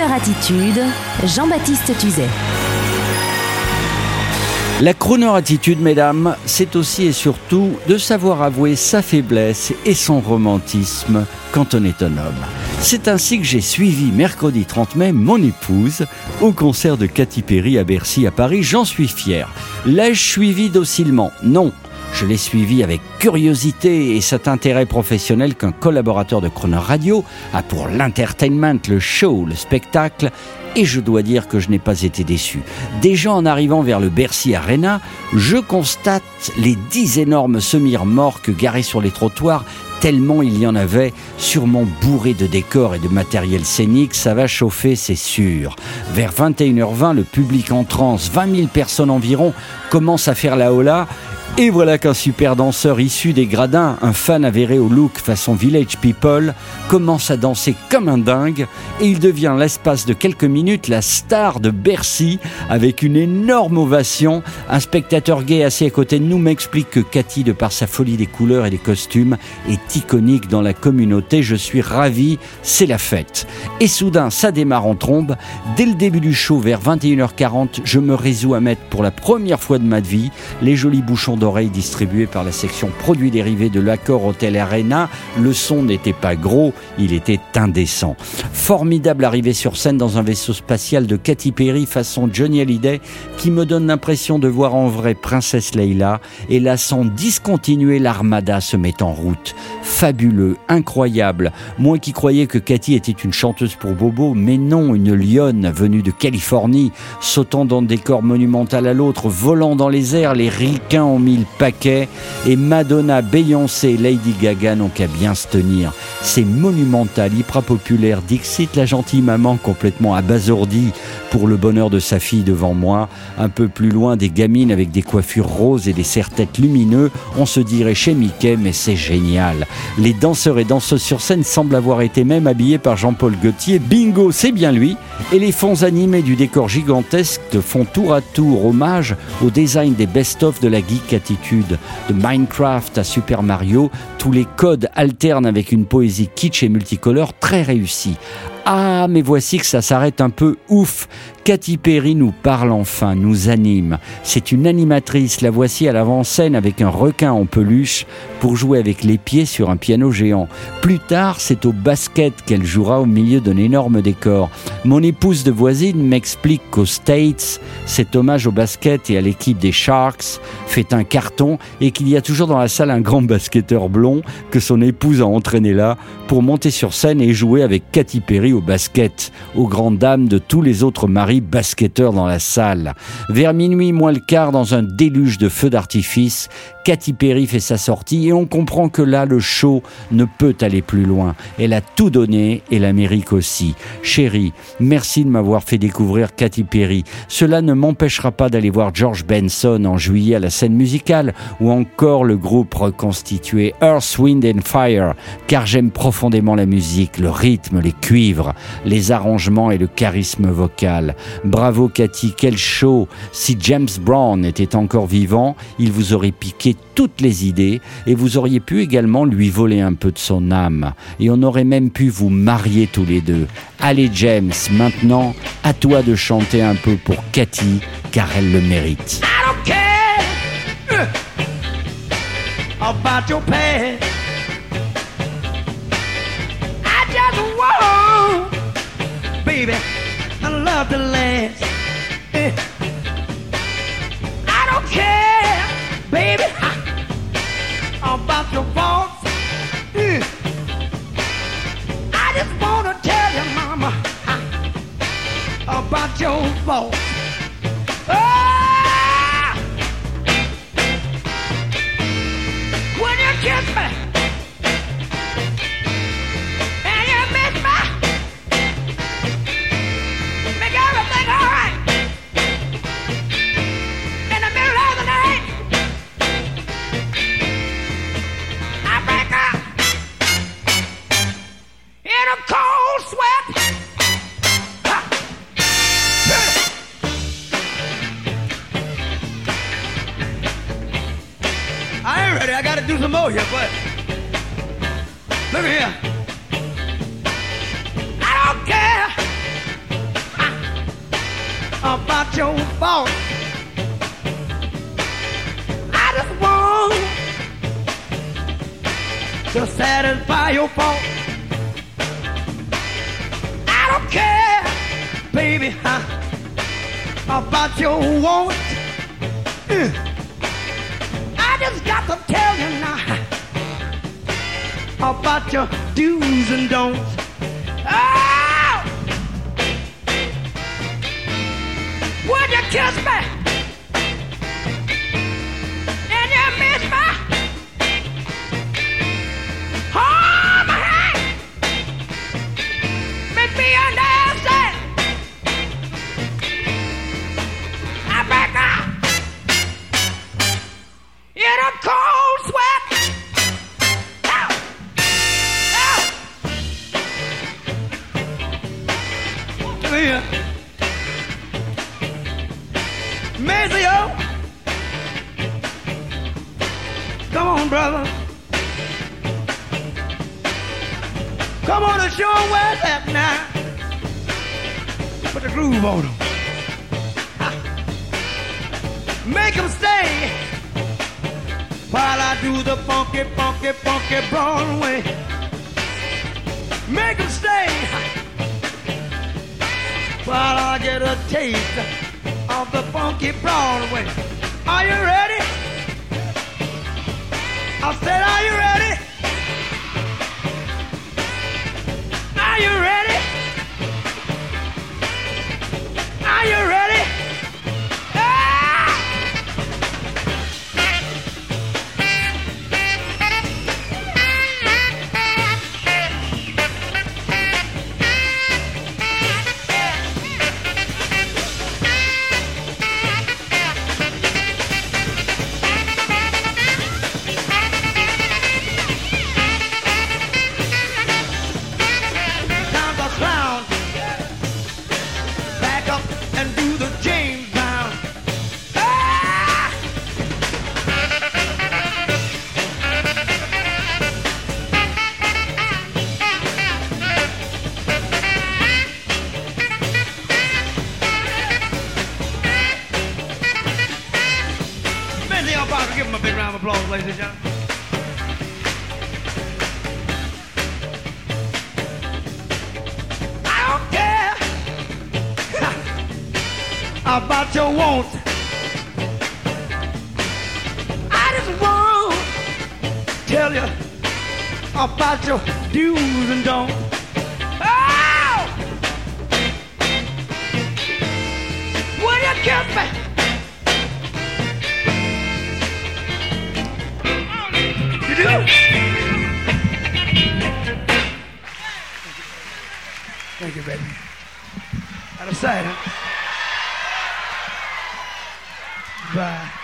Attitude, Jean-Baptiste Tuzet. La crooner attitude, mesdames, c'est aussi et surtout de savoir avouer sa faiblesse et son romantisme quand on est un homme. C'est ainsi que j'ai suivi mercredi 30 mai mon épouse au concert de Katy Perry à Bercy à Paris. J'en suis fier. L'ai-je suivi docilement? Non. Je l'ai suivi avec curiosité et cet intérêt professionnel qu'un collaborateur de Croner Radio a pour l'entertainment, le show, le spectacle. Et je dois dire que je n'ai pas été déçu. Déjà en arrivant vers le Bercy Arena, je constate les dix énormes semi-remorques garées sur les trottoirs tellement il y en avait, sûrement bourré de décors et de matériel scénique, ça va chauffer, c'est sûr. Vers 21h20, le public en transe, 20 000 personnes environ, commence à faire la hola et voilà qu'un super danseur issu des gradins, un fan avéré au look façon Village People, commence à danser comme un dingue et il devient l'espace de quelques minutes la star de Bercy avec une énorme ovation. Un spectateur gay assis à côté de nous m'explique que Cathy, de par sa folie des couleurs et des costumes, est iconique dans la communauté. Je suis ravi, c'est la fête. Et soudain, ça démarre en trombe. Dès le début du show, vers 21h40, je me résous à mettre pour la première fois de ma vie les jolis bouchons bouchon d'oreille distribué par la section produits dérivés de l'accord Hotel Arena. Le son n'était pas gros, il était indécent. Formidable arrivée sur scène dans un vaisseau spatial de Katy Perry façon Johnny Hallyday qui me donne l'impression de voir en vrai Princesse Leila et la sans discontinuer l'armada se met en route. Fabuleux, incroyable. Moi qui croyais que Cathy était une chanteuse pour Bobo, mais non, une lionne venue de Californie, sautant d'un décor monumental à l'autre, volant dans les airs, les ricains en 000 paquets et Madonna, Beyoncé, Lady Gaga n'ont qu'à bien se tenir. C'est monumental, hyper populaire, Dixit, la gentille maman complètement abasourdie pour le bonheur de sa fille devant moi. Un peu plus loin, des gamines avec des coiffures roses et des serre-têtes lumineux. On se dirait chez Mickey, mais c'est génial. Les danseurs et danseuses sur scène semblent avoir été même habillés par Jean-Paul Gaultier. Bingo, c'est bien lui. Et les fonds animés du décor gigantesque font tour à tour hommage au design des best-of de la geek attitude. De Minecraft à Super Mario, tous les codes alternent avec une poésie kitsch et multicolore très réussie. Ah, mais voici que ça s'arrête un peu ouf. Katy Perry nous parle enfin, nous anime. C'est une animatrice, la voici à l'avant-scène avec un requin en peluche pour jouer avec les pieds sur un piano géant. Plus tard, c'est au basket qu'elle jouera au milieu d'un énorme décor. Mon épouse de voisine m'explique qu'aux States, cet hommage au basket et à l'équipe des Sharks fait un carton et qu'il y a toujours dans la salle un grand basketteur blond que son épouse a entraîné là pour monter sur scène et jouer avec Katy Perry au basket, aux grandes dames de tous les autres maris basketteur dans la salle. Vers minuit moins le quart, dans un déluge de feux d'artifice, Katy Perry fait sa sortie et on comprend que là, le show ne peut aller plus loin. Elle a tout donné et l'Amérique aussi. Chérie, merci de m'avoir fait découvrir Katy Perry. Cela ne m'empêchera pas d'aller voir George Benson en juillet à la scène musicale ou encore le groupe reconstitué Earth, Wind and Fire, car j'aime profondément la musique, le rythme, les cuivres, les arrangements et le charisme vocal. Bravo Cathy, quel show Si James Brown était encore vivant, il vous aurait piqué toutes les idées et vous auriez pu également lui voler un peu de son âme. Et on aurait même pu vous marier tous les deux. Allez James, maintenant, à toi de chanter un peu pour Cathy, car elle le mérite. Love to last. Eh. I don't care, baby, about your faults. I just wanna tell you, mama, about your faults. Know you, but look here. I don't care about your fault. I just want to satisfy your fault. I don't care, baby, huh, about your want. Uh, got to tell you now about your do's and don'ts. Yeah. Mazio. Come on, brother. Come on and show 'em where it's at now. Put the groove on them. Make them stay while I do the funky, funky, funky Broadway. Make them stay while I get a taste of the funky Broadway. Are you ready? I said, Are you ready? Are you ready? Parker, give him a big round of applause, ladies and gentlemen. I don't care about your wants. I just want to tell you about your do's and don'ts. Oh! Will you kiss me? Thank you, baby. Out of sight, huh? Bye.